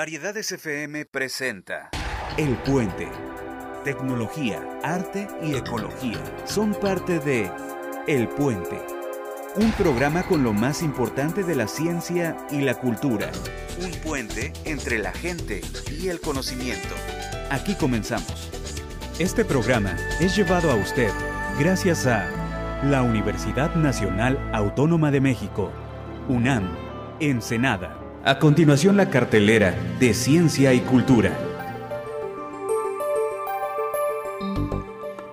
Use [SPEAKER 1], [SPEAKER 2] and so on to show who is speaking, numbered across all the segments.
[SPEAKER 1] Variedades FM presenta
[SPEAKER 2] El Puente. Tecnología, arte y ecología son parte de El Puente. Un programa con lo más importante de la ciencia y la cultura.
[SPEAKER 1] un puente entre la gente y el conocimiento.
[SPEAKER 2] Aquí comenzamos. Este programa es llevado a usted gracias a la Universidad Nacional Autónoma de México, UNAM, Ensenada. A continuación la cartelera de ciencia y cultura.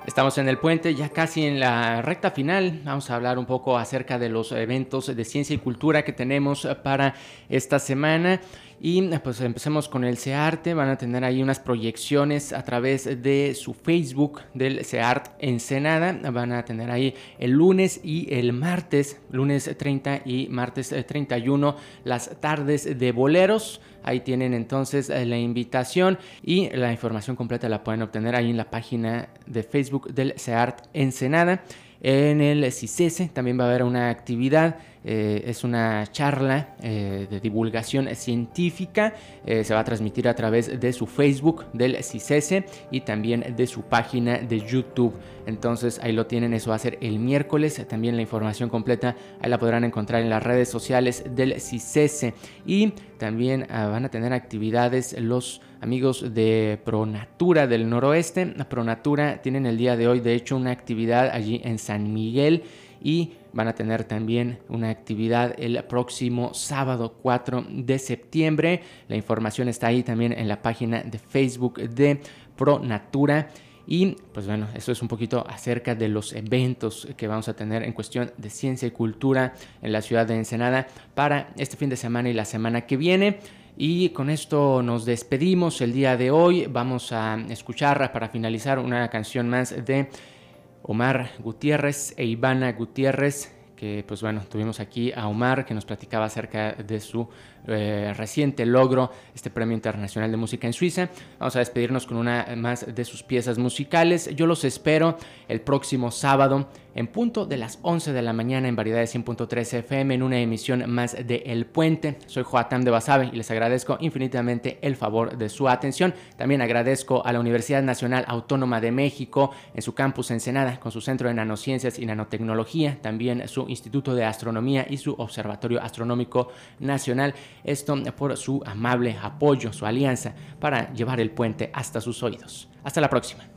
[SPEAKER 3] Estamos en el puente, ya casi en la recta final. Vamos a hablar un poco acerca de los eventos de ciencia y cultura que tenemos para esta semana. Y pues empecemos con el CEARTE. Van a tener ahí unas proyecciones a través de su Facebook del CEART Ensenada. Van a tener ahí el lunes y el martes, lunes 30 y martes 31, las tardes de boleros. Ahí tienen entonces eh, la invitación y la información completa la pueden obtener ahí en la página de Facebook del CEART Ensenada. En el CICESE también va a haber una actividad, eh, es una charla eh, de divulgación científica, eh, se va a transmitir a través de su Facebook del CICESE y también de su página de YouTube. Entonces ahí lo tienen, eso va a ser el miércoles, también la información completa ahí la podrán encontrar en las redes sociales del CICESE y también ah, van a tener actividades los amigos de Pronatura del noroeste. Pronatura tienen el día de hoy, de hecho, una actividad allí en San Miguel y van a tener también una actividad el próximo sábado 4 de septiembre. La información está ahí también en la página de Facebook de Pronatura. Y pues bueno, eso es un poquito acerca de los eventos que vamos a tener en cuestión de ciencia y cultura en la ciudad de Ensenada para este fin de semana y la semana que viene. Y con esto nos despedimos el día de hoy. Vamos a escuchar para finalizar una canción más de Omar Gutiérrez e Ivana Gutiérrez, que pues bueno, tuvimos aquí a Omar que nos platicaba acerca de su eh, reciente logro, este Premio Internacional de Música en Suiza. Vamos a despedirnos con una más de sus piezas musicales. Yo los espero el próximo sábado en punto de las 11 de la mañana en Variedades 100.3 FM en una emisión más de El Puente. Soy Joatam de Basabe y les agradezco infinitamente el favor de su atención. También agradezco a la Universidad Nacional Autónoma de México en su campus Ensenada con su Centro de Nanociencias y Nanotecnología, también su Instituto de Astronomía y su Observatorio Astronómico Nacional. Esto por su amable apoyo, su alianza para llevar el puente hasta sus oídos. Hasta la próxima.